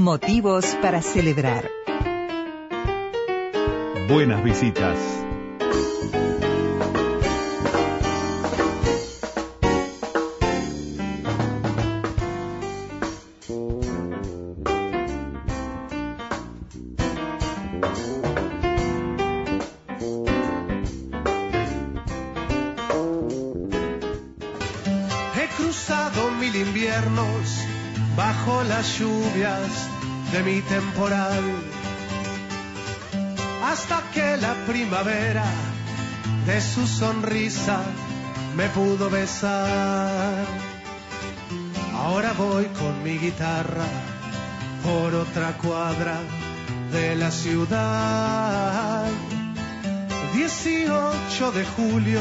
Motivos para celebrar. Buenas visitas. De su sonrisa me pudo besar. Ahora voy con mi guitarra por otra cuadra de la ciudad. 18 de julio,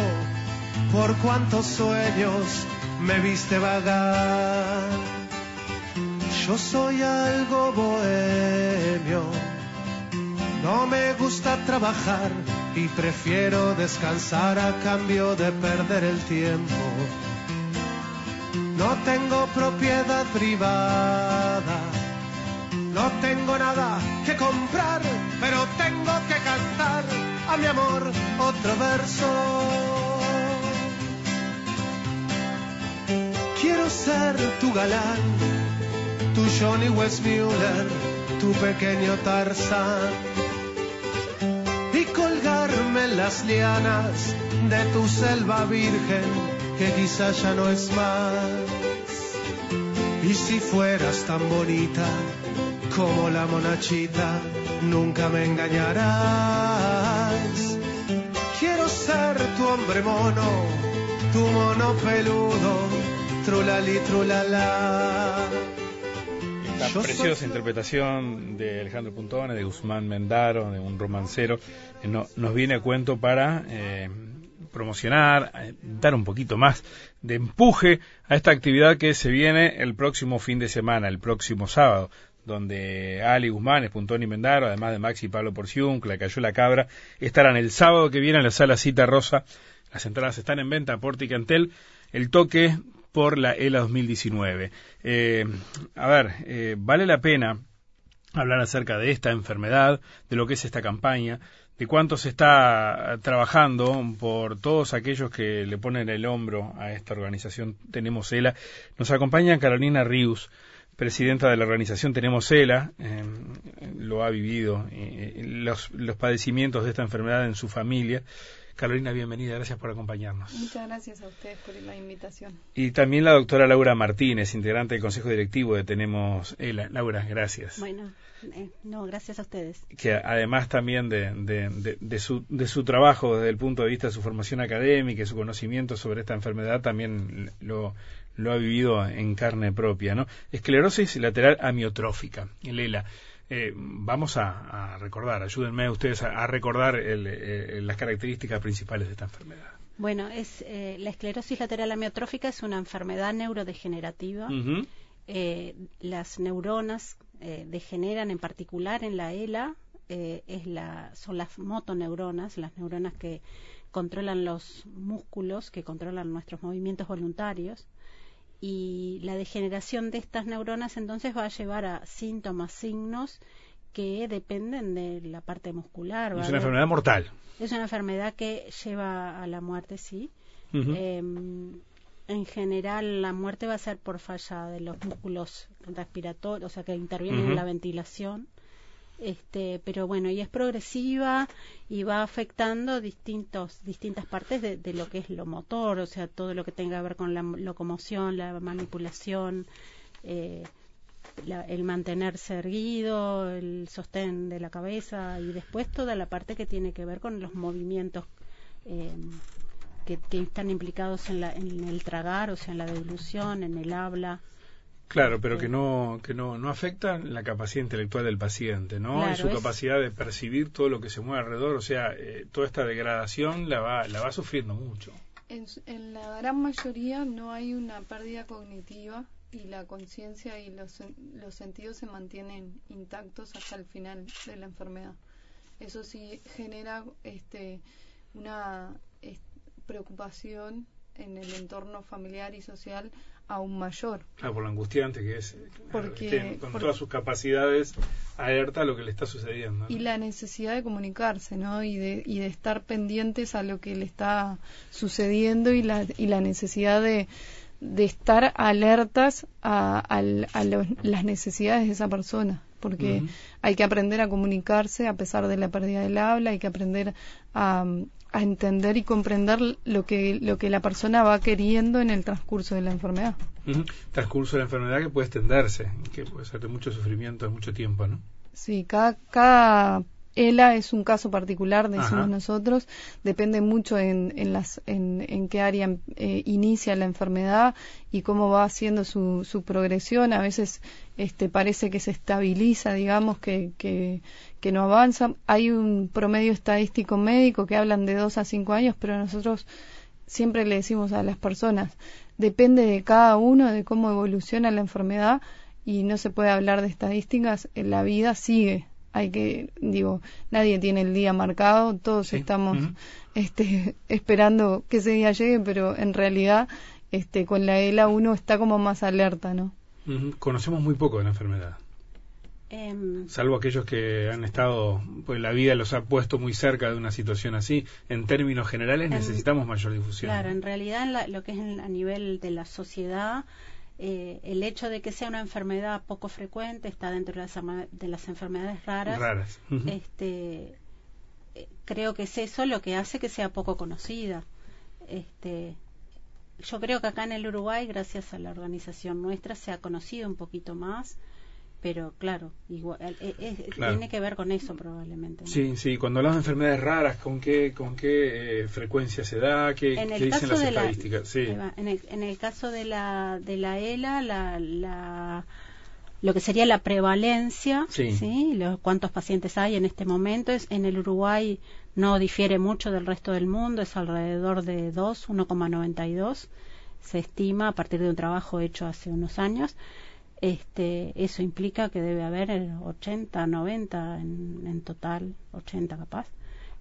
por cuántos sueños me viste vagar. Yo soy algo bohemio, no me gusta trabajar y prefiero descansar a cambio de perder el tiempo. No tengo propiedad privada, no tengo nada que comprar, pero tengo que cantar a mi amor otro verso. Quiero ser tu galán, tu Johnny Westmuller, tu pequeño Tarzán. Las lianas de tu selva virgen, que quizá ya no es más. Y si fueras tan bonita como la monachita, nunca me engañarás. Quiero ser tu hombre mono, tu mono peludo, trulali trulala. Preciosa interpretación de Alejandro Puntone, de Guzmán Mendaro, de un romancero, no- nos viene a cuento para eh, promocionar, eh, dar un poquito más de empuje a esta actividad que se viene el próximo fin de semana, el próximo sábado, donde Ali Guzmán, Puntón y Mendaro, además de Maxi y Pablo Porciún, que la cayó la cabra, estarán el sábado que viene en la sala Cita Rosa. Las entradas están en venta por Ticantel. El toque por la ELA 2019. Eh, a ver, eh, vale la pena hablar acerca de esta enfermedad, de lo que es esta campaña, de cuánto se está trabajando por todos aquellos que le ponen el hombro a esta organización Tenemos ELA. Nos acompaña Carolina Rius, presidenta de la organización Tenemos ELA, eh, lo ha vivido, eh, los, los padecimientos de esta enfermedad en su familia. Carolina, bienvenida, gracias por acompañarnos. Muchas gracias a ustedes por la invitación. Y también la doctora Laura Martínez, integrante del Consejo Directivo de Tenemos ELA. Laura, gracias. Bueno, eh, no, gracias a ustedes. que además también de, de, de, de su, de su trabajo desde el punto de vista de su formación académica y su conocimiento sobre esta enfermedad, también lo, lo ha vivido en carne propia. ¿no? Esclerosis lateral amiotrófica, el ELA. Eh, vamos a, a recordar, ayúdenme ustedes a, a recordar el, eh, las características principales de esta enfermedad. Bueno, es eh, la esclerosis lateral amiotrófica es una enfermedad neurodegenerativa. Eh, las neuronas eh, degeneran en particular en la ELA, eh, es la, son las motoneuronas, las neuronas que controlan los músculos, que controlan nuestros movimientos voluntarios. Y la degeneración de estas neuronas entonces va a llevar a síntomas, signos que dependen de la parte muscular. va Es una enfermedad mortal. Es una enfermedad que lleva a la muerte, sí. Em, en general, la muerte va a ser por falla de los músculos respiratorios, o sea, que intervienen en la ventilación. Este, pero bueno, y es progresiva y va afectando distintos, distintas partes de, lo que es lo motor, o sea, todo lo que tenga que ver con la locomoción, la manipulación, eh, la- el mantenerse erguido, el sostén de la cabeza y después toda la parte que tiene que ver con los movimientos eh, que, están implicados en, la, en el tragar, o sea, en la deglución, en el habla. Claro, pero que no que no, no afecta la capacidad intelectual del paciente, ¿no? y su es- capacidad de percibir todo lo que se mueve alrededor, o sea, eh, toda esta degradación la va la va sufriendo mucho. En, en la gran mayoría no hay una pérdida cognitiva y la conciencia y los, los sentidos se mantienen intactos hasta el final de la enfermedad. Eso sí genera este, una preocupación en el entorno familiar y social aún mayor. Ah, por lo angustiante que es. Porque- esté con porque- todas sus capacidades alerta a lo que le está sucediendo. ¿no? Y la necesidad de comunicarse, ¿no? Y de, y de estar pendientes a lo que le está sucediendo y la, y la necesidad de, de estar alertas a, al- a los- las necesidades de esa persona. Porque hay que aprender a comunicarse a pesar de la pérdida del habla, hay que aprender a, a entender y comprender lo que, lo que la persona va queriendo en el transcurso de la enfermedad. Transcurso de la enfermedad que puede extenderse, que puede ser de mucho sufrimiento, de mucho tiempo, ¿no? Sí, cada, cada ELA es un caso particular, decimos Ajá. nosotros. Depende mucho en, en, las, en, en qué área eh, inicia la enfermedad y cómo va haciendo su, su progresión. A veces este, parece que se estabiliza, digamos, que, que, que no avanza. Hay un promedio estadístico médico que hablan de dos a cinco años, pero nosotros siempre le decimos a las personas, depende de cada uno, de cómo evoluciona la enfermedad y no se puede hablar de estadísticas, la vida sigue. Hay que, digo, nadie tiene el día marcado, todos Sí. estamos este, esperando que ese día llegue, pero en realidad este, con la ELA uno está como más alerta, ¿no? Conocemos muy poco de la enfermedad, Em, salvo aquellos que han estado, pues la vida los ha puesto muy cerca de una situación así. En términos generales En- necesitamos mayor difusión. Claro, en realidad en la- lo que es en- a nivel de la sociedad, eh, el hecho de que sea una enfermedad poco frecuente está dentro de las, de las enfermedades raras. Este, eh, creo que es eso lo que hace que sea poco conocida. Este, yo creo que acá en el Uruguay, gracias a la organización nuestra, se ha conocido un poquito más, pero claro, igual, eh, eh, Claro. tiene que ver con eso probablemente. ¿no? Sí, sí, cuando hablamos de enfermedades raras, ¿con qué, con qué eh, frecuencia se da? ¿Qué, en qué el dicen caso las de la, estadísticas? Sí. en, el, en el caso de la de la ELA la, la lo que sería la prevalencia Sí. Los, cuántos pacientes hay en este momento es en el Uruguay no difiere mucho del resto del mundo es alrededor de 2 1,92 se estima a partir de un trabajo hecho hace unos años este eso implica que debe haber eh, 80 90 en, en total 80 capaz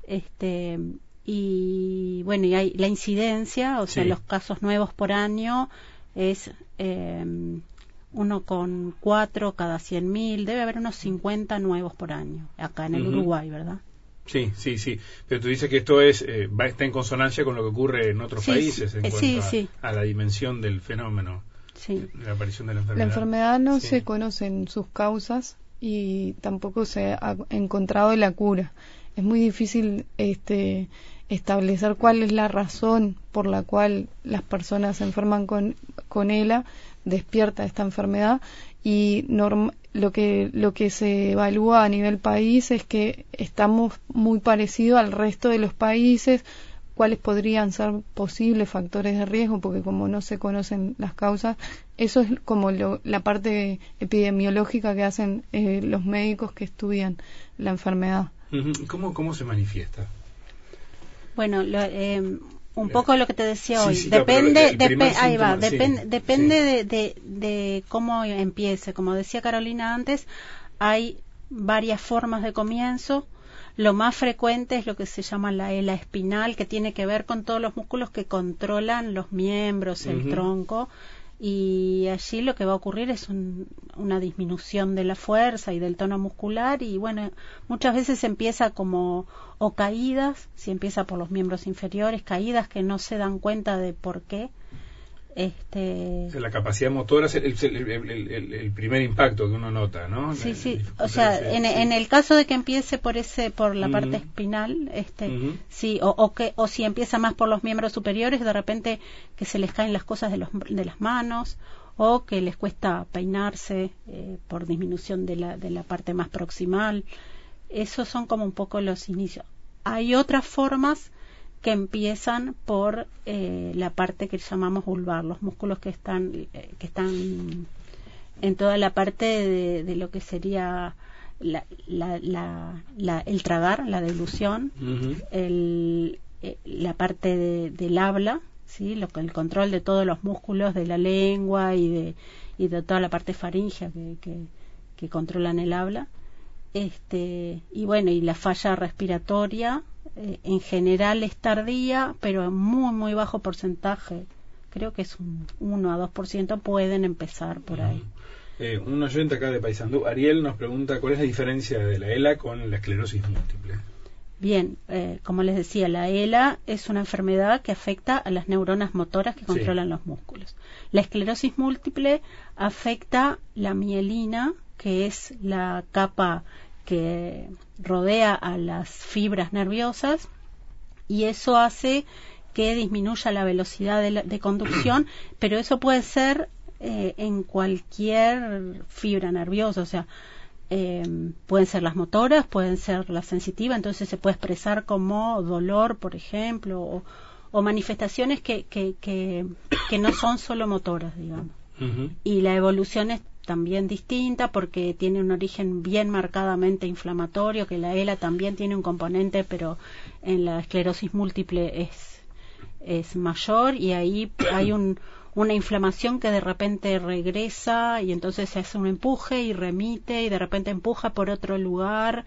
este y bueno y hay la incidencia o sea los casos nuevos por año es eh, uno con cuatro cada 100.000 debe haber unos 50 nuevos por año acá en el. Uruguay verdad Sí, sí, sí. Pero tú dices que esto es eh, va está en consonancia con lo que ocurre en otros Sí, países en eh, cuanto sí, a, sí. a la dimensión del fenómeno, sí la aparición de la La enfermedad. enfermedad no Sí. se conocen sus causas y tampoco se ha encontrado la cura. Es muy difícil este, establecer cuál es la razón por la cual las personas se enferman con, con ELA, despierta esta enfermedad y norm- lo que lo que se evalúa a nivel país es que estamos muy parecidos al resto de los países cuáles podrían ser posibles factores de riesgo, porque como no se conocen las causas, eso es como lo- la parte epidemiológica que hacen eh, los médicos que estudian la enfermedad. ¿Cómo, ¿Cómo se manifiesta? Bueno, lo, eh, un poco lo que te decía Sí, hoy. sí, depende, depe- ahí va, síntoma, sí. depende de, de, de cómo empiece. Como decía Carolina antes, hay varias formas de comienzo. Lo más frecuente es lo que se llama la ELA espinal, que tiene que ver con todos los músculos que controlan los miembros, el tronco. Y allí lo que va a ocurrir es un- una disminución de la fuerza y del tono muscular. Y bueno, muchas veces empieza como o caídas, si empieza por los miembros inferiores, caídas que no se dan cuenta de por qué. Este, la capacidad motora es el, el- el- primer impacto que uno nota, ¿no? sí, sí. O sea, en, sí. en el caso de que empiece por ese, por la parte espinal, este, sí, o, o que, o si empieza más por los miembros superiores, de repente que se les caen las cosas de los, de las manos, o que les cuesta peinarse eh, por disminución de la, de la parte más proximal. Esos son como un poco los inicios. Hay otras formas que empiezan por eh, la parte que llamamos vulvar, los músculos que están eh, que están en toda la parte de, de lo que sería la, la, la- la- el tragar, la delusión, Ujú. el, eh, la parte de- del habla, sí, lo que el control de todos los músculos de la lengua y de y de toda la parte faríngea que, que, que controlan el habla, este y bueno y la falla respiratoria eh, en general es tardía, pero en muy, muy bajo porcentaje. Creo que es un 1 a 2% pueden empezar por ahí. Eh, un oyente acá de Paysandú, Ariel, nos pregunta cuál es la diferencia de la ELA con la esclerosis múltiple. Bien, eh, como les decía, la ELA es una enfermedad que afecta a las neuronas motoras que controlan los músculos. La esclerosis múltiple afecta la mielina, que es la capa que rodea a las fibras nerviosas, y eso hace que disminuya la velocidad de, conducción, pero eso puede ser eh, en cualquier fibra nerviosa, o sea, eh, pueden ser las motoras, pueden ser las sensitivas, entonces se puede expresar como dolor, por ejemplo, o, manifestaciones que, que, que, no son solo motoras, digamos. Y la evolución es también distinta porque tiene un origen bien marcadamente inflamatorio, que la ELA también tiene un componente, pero en la esclerosis múltiple es, es mayor y ahí hay un una inflamación que de repente regresa y entonces se hace un empuje y remite y de repente empuja por otro lugar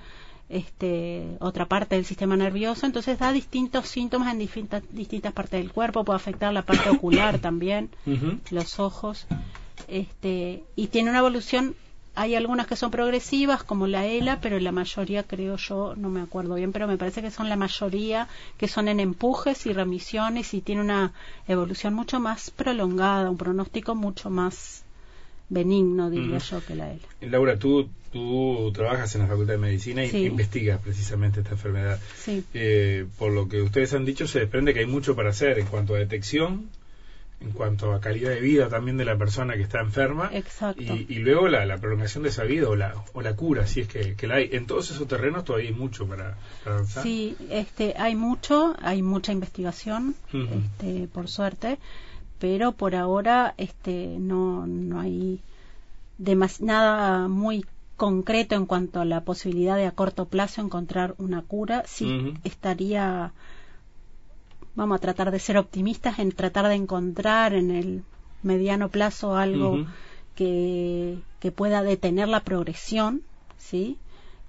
este, otra parte del sistema nervioso, entonces da distintos síntomas en distintas, distintas partes del cuerpo, puede afectar la parte ocular también, los ojos, este, y tiene una evolución hay algunas que son progresivas, como la ELA, pero la mayoría, creo yo, no me acuerdo bien, pero me parece que son la mayoría que son en empujes y remisiones y tiene una evolución mucho más prolongada, un pronóstico mucho más benigno, diría yo, que la ELA. Laura, tú, tú trabajas en la Facultad de Medicina y investigas precisamente esta enfermedad. Sí. Eh, por lo que ustedes han dicho, se desprende que hay mucho para hacer en cuanto a detección, en cuanto a calidad de vida también de la persona que está enferma. Exacto. Y, luego la, prolongación de esa vida o la, o la cura, si es que, la hay. En todos esos terrenos todavía hay mucho para, avanzar. Sí, este, hay mucho, hay mucha investigación, este, por suerte, pero por ahora este, no, no hay nada muy concreto en cuanto a la posibilidad de a corto plazo encontrar una cura. Sí estaría vamos a tratar de ser optimistas en tratar de encontrar en el mediano plazo algo que, que pueda detener la progresión, ¿sí?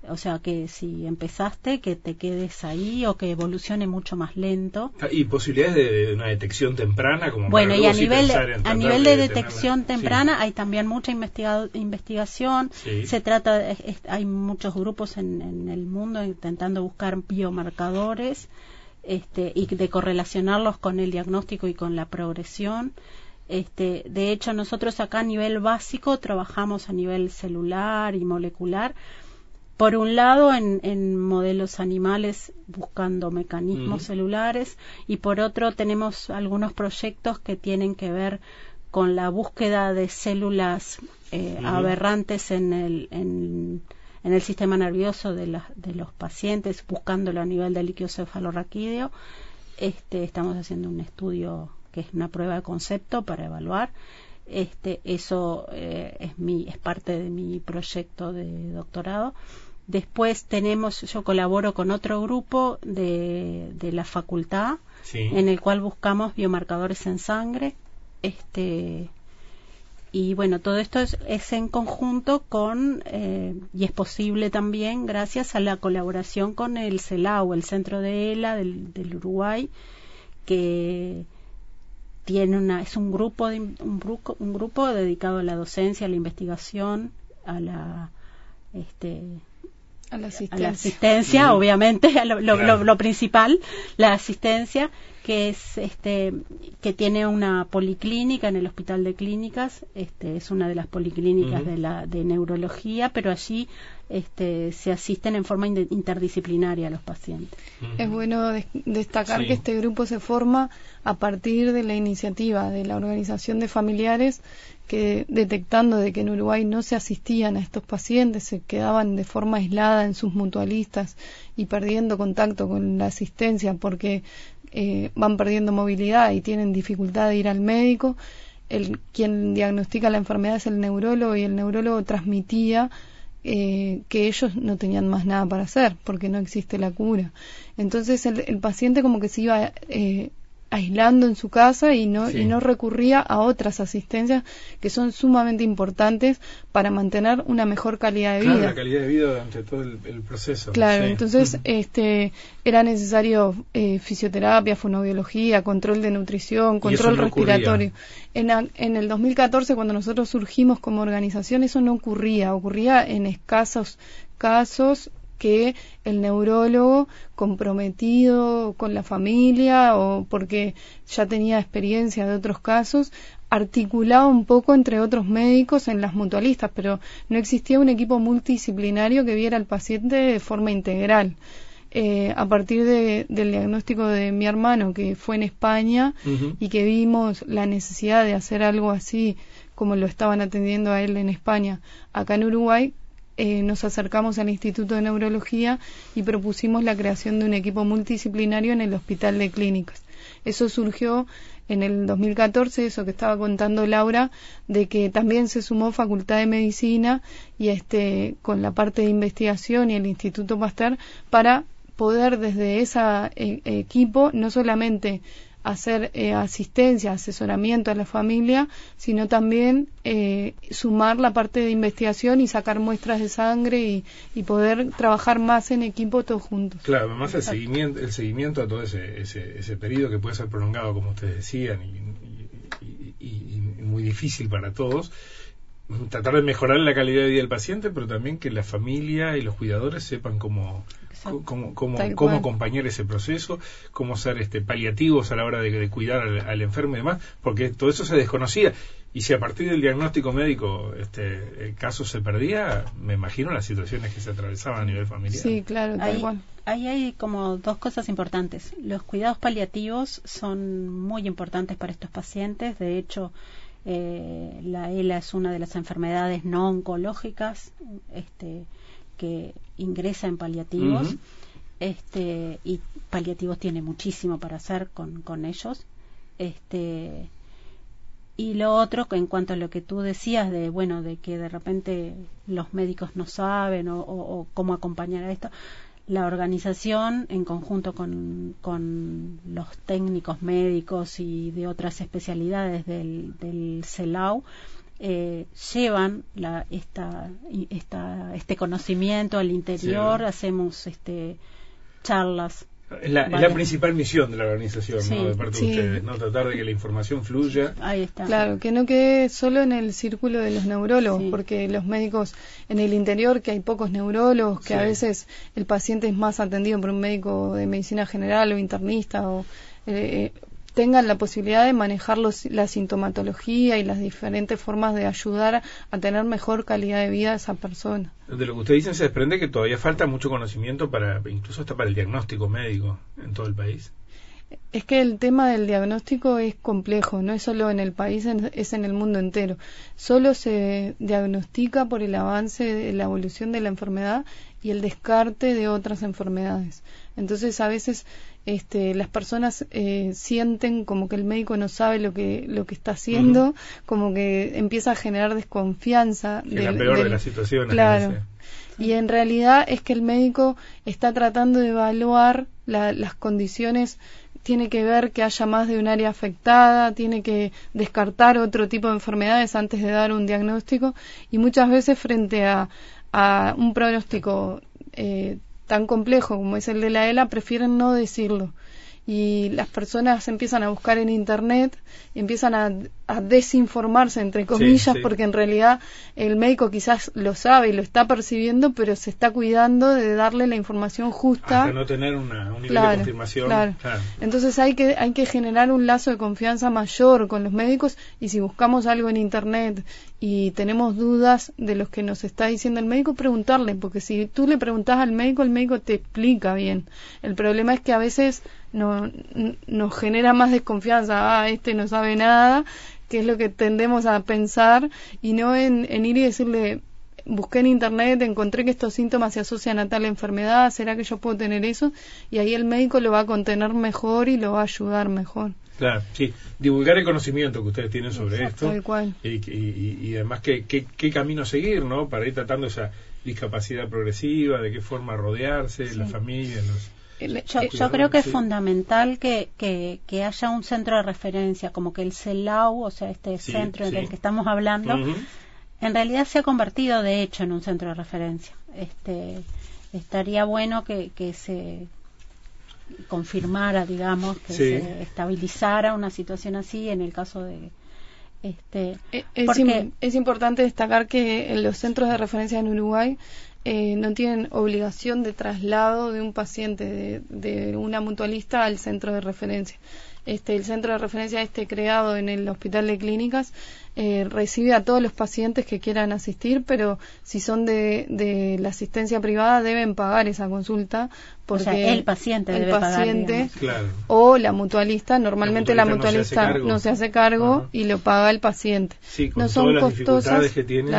O sea, que si empezaste, que te quedes ahí o que evolucione mucho más lento. Ah, ¿Y posibilidades de, una detección temprana? Como bueno, y a nivel, a nivel de, detección temprana hay también mucha investigación. Se trata, hay muchos grupos en, en el mundo intentando buscar biomarcadores este, y de correlacionarlos con el diagnóstico y con la progresión. Este, de hecho, nosotros acá a nivel básico trabajamos a nivel celular y molecular. Por un lado, en, modelos animales buscando mecanismos celulares y por otro tenemos algunos proyectos que tienen que ver con la búsqueda de células eh, aberrantes en el, en, en el sistema nervioso de, de los pacientes, buscándolo a nivel del líquido cefalorraquídeo. Este, estamos haciendo un estudio que es una prueba de concepto para evaluar. Este, eso eh, es, mi, es parte de mi proyecto de doctorado. Después tenemos, yo colaboro con otro grupo de, de la facultad, en el cual buscamos biomarcadores en sangre. Este, y bueno, todo esto es, en conjunto con, eh, y es posible también gracias a la colaboración con el CELAU, el Centro de ELA del, Uruguay, que tiene una, es un grupo, de, un, grupo, un grupo dedicado a la docencia, a la investigación, a la, este, a la asistencia, a obviamente, lo, lo, lo, principal, la asistencia, que es este que tiene una policlínica en el Hospital de Clínicas, este es una de las policlínicas de la de neurología, pero allí este, se asisten en forma interdisciplinaria a los pacientes. Es bueno destacar que este grupo se forma a partir de la iniciativa de la organización de familiares que detectando de que en Uruguay no se asistían a estos pacientes, se quedaban de forma aislada en sus mutualistas y perdiendo contacto con la asistencia porque eh, van perdiendo movilidad y tienen dificultad de ir al médico. El, quien diagnostica la enfermedad es el neurólogo y el neurólogo transmitía eh, que ellos no tenían más nada para hacer porque no existe la cura. Entonces el, paciente como que se iba eh, aislando en su casa y no, y no recurría a otras asistencias que son sumamente importantes para mantener una mejor calidad de vida. la calidad de vida durante todo el, proceso. Claro, entonces este, era necesario eh, fisioterapia, fonobiología, control de nutrición, control respiratorio. En, en el 2014, cuando nosotros surgimos como organización, eso no ocurría, ocurría en escasos casos que el neurólogo comprometido con la familia o porque ya tenía experiencia de otros casos articulaba un poco entre otros médicos en las mutualistas, pero no existía un equipo multidisciplinario que viera al paciente de forma integral. Eh, a partir del diagnóstico de mi hermano, que fue en España, y que vimos la necesidad de hacer algo así como lo estaban atendiendo a él en España, acá en Uruguay, eh, nos acercamos al Instituto de Neurología y propusimos la creación de un equipo multidisciplinario en el Hospital de Clínicas. Eso surgió en el 2014, eso que estaba contando Laura, de que también se sumó Facultad de Medicina y este con la parte de investigación y el Instituto Pasteur para poder desde ese eh, equipo no solamente hacer eh, asistencia, asesoramiento a la familia, sino también eh, sumar la parte de investigación y sacar muestras de sangre y, poder trabajar más en equipo todos juntos. Claro, además el seguimiento, el seguimiento a todo ese, ese, ese periodo que puede ser prolongado, como ustedes decían, y, y muy difícil para todos, tratar de mejorar la calidad de vida del paciente, pero también que la familia y los cuidadores sepan cómo cómo, cómo, acompañar ese proceso, cómo ser este, paliativos a la hora de, cuidar al, enfermo y demás, porque todo eso se desconocía. Y si a partir del diagnóstico médico este el caso se perdía, me imagino las situaciones que se atravesaban a nivel familiar. Sí, claro, Ahí hay como dos cosas importantes. Los cuidados paliativos son muy importantes para estos pacientes. De hecho, eh, la ELA es una de las enfermedades no oncológicas este, que ingresa en paliativos. este, y paliativos tiene muchísimo para hacer con, con ellos. Este, y lo otro, en cuanto a lo que tú decías de, bueno, de que de repente los médicos no saben o, cómo acompañar a esto, la organización en conjunto con, con, los técnicos médicos y de otras especialidades del, del CELAU eh, llevan la, esta, esta, este conocimiento al interior, hacemos este, charlas. Es la, la, principal misión de la organización, ¿no? de parte de ustedes, ¿no? Tratar de que la información fluya. Ahí está. Claro, que no quede solo en el círculo de los neurólogos, porque los médicos en el interior, que hay pocos neurólogos, que a veces el paciente es más atendido por un médico de medicina general o internista o eh, eh tengan la posibilidad de manejar la sintomatología y las diferentes formas de ayudar a tener mejor calidad de vida a esa persona. De lo que usted dice se desprende que todavía falta mucho conocimiento para, incluso hasta para el diagnóstico médico en todo el país. Es que el tema del diagnóstico es complejo, no es solo en el país, es en el mundo entero. Solo se diagnostica por el avance de la evolución de la enfermedad y el descarte de otras enfermedades. Entonces, a veces este, las personas eh, sienten como que el médico no sabe lo que, lo que está haciendo, como que empieza a generar desconfianza. de la peor de las situaciones. Claro. Y en realidad es que el médico está tratando de evaluar las condiciones tiene que ver que haya más de un área afectada, tiene que descartar otro tipo de enfermedades antes de dar un diagnóstico y muchas veces frente a, a un pronóstico eh, tan complejo como es el de la ELA, prefieren no decirlo y las personas empiezan a buscar en internet y empiezan a, desinformarse entre comillas porque en realidad el médico quizás lo sabe y lo está percibiendo pero se está cuidando de darle la información justa. Hasta no tener una, un nivel de confirmación claro. entonces hay que hay que generar un lazo de confianza mayor con los médicos y si buscamos algo en internet y tenemos dudas de lo que nos está diciendo el médico preguntarle porque si tú le preguntas al médico el médico te explica bien. El problema es que a veces no, nos genera más desconfianza, ah, este no sabe nada, que es lo que tendemos a pensar, y no en, ir y decirle, busqué en internet, encontré que estos síntomas se asocian a tal enfermedad, ¿será que yo puedo tener eso? Y ahí el médico lo va a contener mejor y lo va a ayudar mejor. Claro, sí, divulgar el conocimiento que ustedes tienen sobre esto. Tal cual. Y, y, además qué, qué, qué, camino seguir, ¿no? Para ir tratando esa discapacidad progresiva, de qué forma rodearse, la familia, los yo, creo que es fundamental que, que, haya un centro de referencia, como que el CELAU, o sea, este centro del que estamos hablando, en realidad se ha convertido de hecho en un centro de referencia. Este, estaría bueno que, que se confirmara, digamos, que se estabilizara una situación así en el caso de... Este, e, es, es importante destacar que los centros de referencia en Uruguay eh, no tienen obligación de traslado de un paciente de, una mutualista al centro de referencia. Este, el centro de referencia este creado en el Hospital de Clínicas eh, recibe a todos los pacientes que quieran asistir, pero si son de, de la asistencia privada deben pagar esa consulta porque el paciente el paciente o la mutualista, normalmente la mutualista, no, se hace cargo y lo paga el paciente. Sí, con no son todas las dificultades que tiene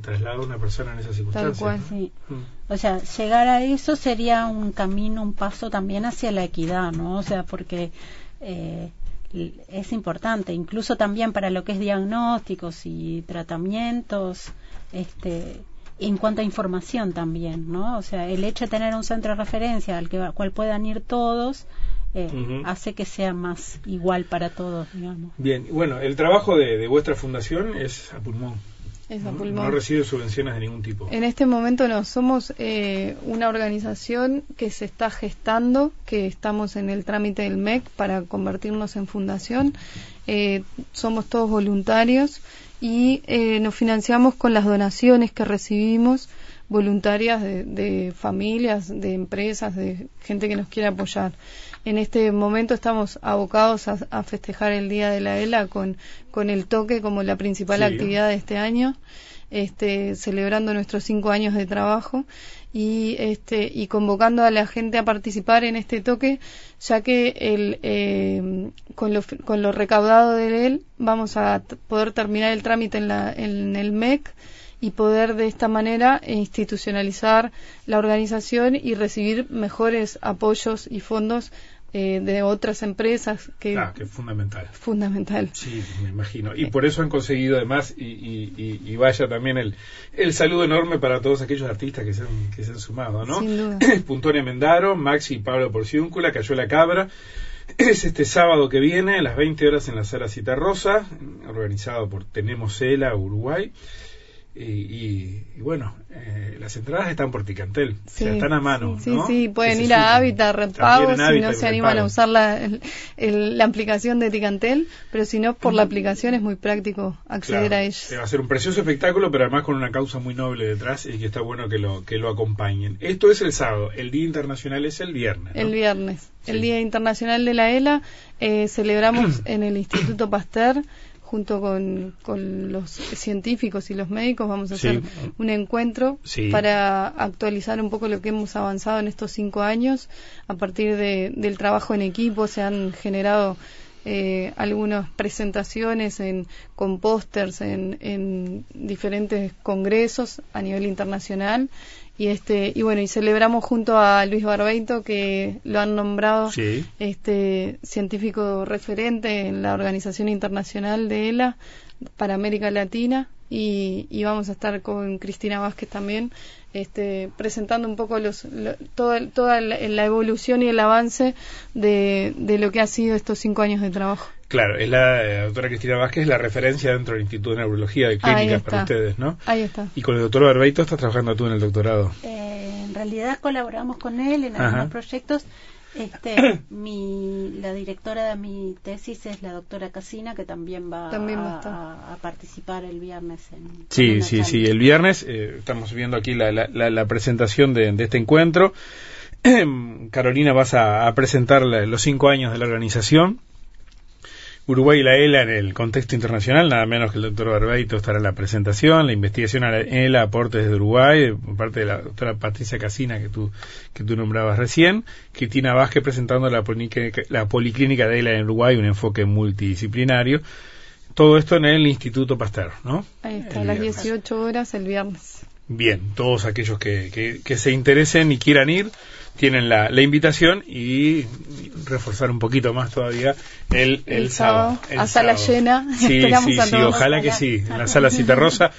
trasladar a una persona en esas circunstancias. sí. Mm. O sea, llegar a eso sería un camino, un paso también hacia la equidad, ¿no? O sea, porque eh, es importante, incluso también para lo que es diagnósticos y tratamientos, este, en cuanto a información también, ¿no? O sea, el hecho de tener un centro de referencia al, que, cual puedan ir todos eh, hace que sea más igual para todos, digamos. Bien, bueno, el trabajo de, de vuestra fundación es a pulmón. No, recibe subvenciones de ningún tipo. En este momento no, somos eh, una organización que se está gestando, que estamos en el trámite del MEC para convertirnos en fundación. Eh, somos todos voluntarios y eh, nos financiamos con las donaciones que recibimos voluntarias de, familias, de empresas, de gente que nos quiere apoyar. En este momento estamos abocados a, festejar el Día de la ELA con, con el toque como la principal actividad de este año, este, celebrando nuestros cinco años de trabajo y, este, y convocando a la gente a participar en este toque, ya que el, eh, con, lo, con lo recaudado de él vamos a poder terminar el trámite en, la, en el MEC y poder de esta manera institucionalizar la organización y recibir mejores apoyos y fondos eh, de otras empresas que, ah, que es fundamental. fundamental. Sí me imagino. Y por eso han conseguido además y, vaya también el, el saludo enorme para todos aquellos artistas que se han, que se han sumado no Sin duda. Puntonia Mendaro Maxi y Pablo Porciúncula Cayó la Cabra. Es este sábado que viene a las 20 horas en la sala Cita Rosa organizado por Tenemos Ela Uruguay y, bueno, eh, las entradas están por Ticantel, están a mano. Sí, sí, pueden ir a Habitat, Repago, si no se animan a usar la, la aplicación de Ticantel, pero si no, por la aplicación es muy práctico acceder a ellos. Va a ser un precioso espectáculo, pero además con una causa muy noble detrás y que está bueno que lo, que lo acompañen. Esto es el sábado, el Día Internacional es el viernes. El viernes, el Día Internacional de la ELA, eh, celebramos en el Instituto Pasteur junto con, con, los científicos y los médicos vamos a hacer un encuentro para actualizar un poco lo que hemos avanzado en estos cinco años. A partir de, del trabajo en equipo. Se han generado eh, algunas presentaciones en, con pósters en, en diferentes congresos a nivel internacional y este y bueno y celebramos junto a Luis Barbeito que lo han nombrado este científico referente en la organización internacional de ELA para América Latina y, y vamos a estar con Cristina Vázquez también este, presentando un poco los, toda, la, evolución y el avance de, de lo que ha sido estos cinco años de trabajo. Claro, es la eh, doctora Cristina Vázquez, la referencia dentro del Instituto de Neurología de Clínicas para ustedes, ¿no? Ahí está. Y con el doctor Barbeito estás trabajando tú en el doctorado. Eh, en realidad colaboramos con él en algunos proyectos. Este, mi, la directora de mi tesis es la doctora Casina, que también va, a, participar el viernes. En, sí, sí, sí, el viernes eh, estamos viendo aquí la, la, presentación de, de, este encuentro. Carolina, vas a, a presentar los cinco años de la organización Uruguay y la ELA en el contexto internacional, nada menos que el doctor Barbeito estará en la presentación, la investigación a la ELA, aportes desde Uruguay, por parte de la doctora Patricia Casina, que tú, que tú nombrabas recién, Cristina Vázquez presentando la, la policlínica de ELA en Uruguay, un enfoque multidisciplinario. Todo esto en el Instituto Pasteur, ¿no? Ahí está, a las 18 horas el viernes. Bien, todos aquellos que, que se interesen y quieran ir, tienen la, la invitación y reforzar un poquito más todavía el, el, sábado. a sala llena. Sí, sí, sí, ojalá que sí, en la sala Cita Rosa.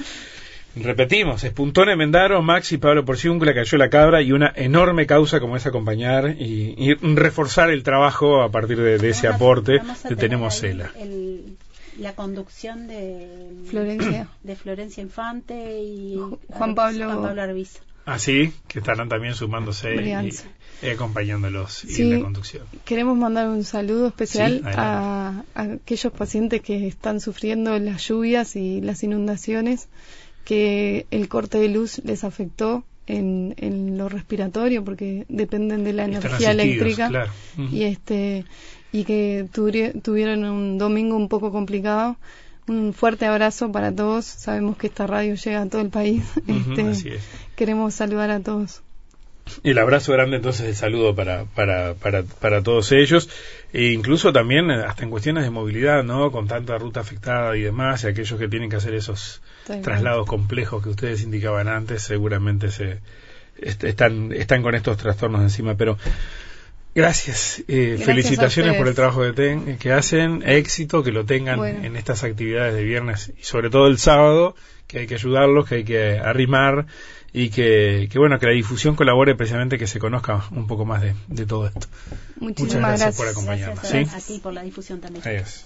Repetimos, Espuntone Mendaro, Maxi, Pablo Porciúncula, Cayó la Cabra y una enorme causa como es acompañar y, y reforzar el trabajo a partir de, de ese aporte que tenemos CELA. el- la conducción de Florencia. de Florencia Infante y Ju- Juan Pablo- Juan Pablo Arbiza. Así que estarán también sumándose y, Brianza. y acompañándolos Sí. en la conducción. Queremos mandar un saludo especial Sí, a, a aquellos pacientes que están sufriendo las lluvias y las inundaciones, que el corte de luz les afectó en, en lo respiratorio porque dependen de la energía eléctrica claro. Y este y que tuvie- tuvieron un domingo un poco complicado. Un fuerte abrazo para todos. Sabemos que esta radio llega a todo el país. Este, así es. queremos saludar a todos. El abrazo grande, entonces, el saludo para, para, para, para todos ellos, e incluso también eh, hasta en cuestiones de movilidad, ¿no? Con tanta ruta afectada y demás, y aquellos que tienen que hacer esos traslados complejos que ustedes indicaban antes, seguramente se est- están, están con estos trastornos encima. Pero gracias, eh, Gracias felicitaciones por el trabajo que, ten- que hacen, éxito, que lo tengan Bueno. en estas actividades de viernes y sobre todo el sábado, que hay que ayudarlos, que hay que arrimar y que, que bueno, que la difusión colabore precisamente que se conozca un poco más de, de todo esto. Muchísimas gracias gracias. por acompañarnos. Gracias ¿sí? a ti por la difusión también. Adiós.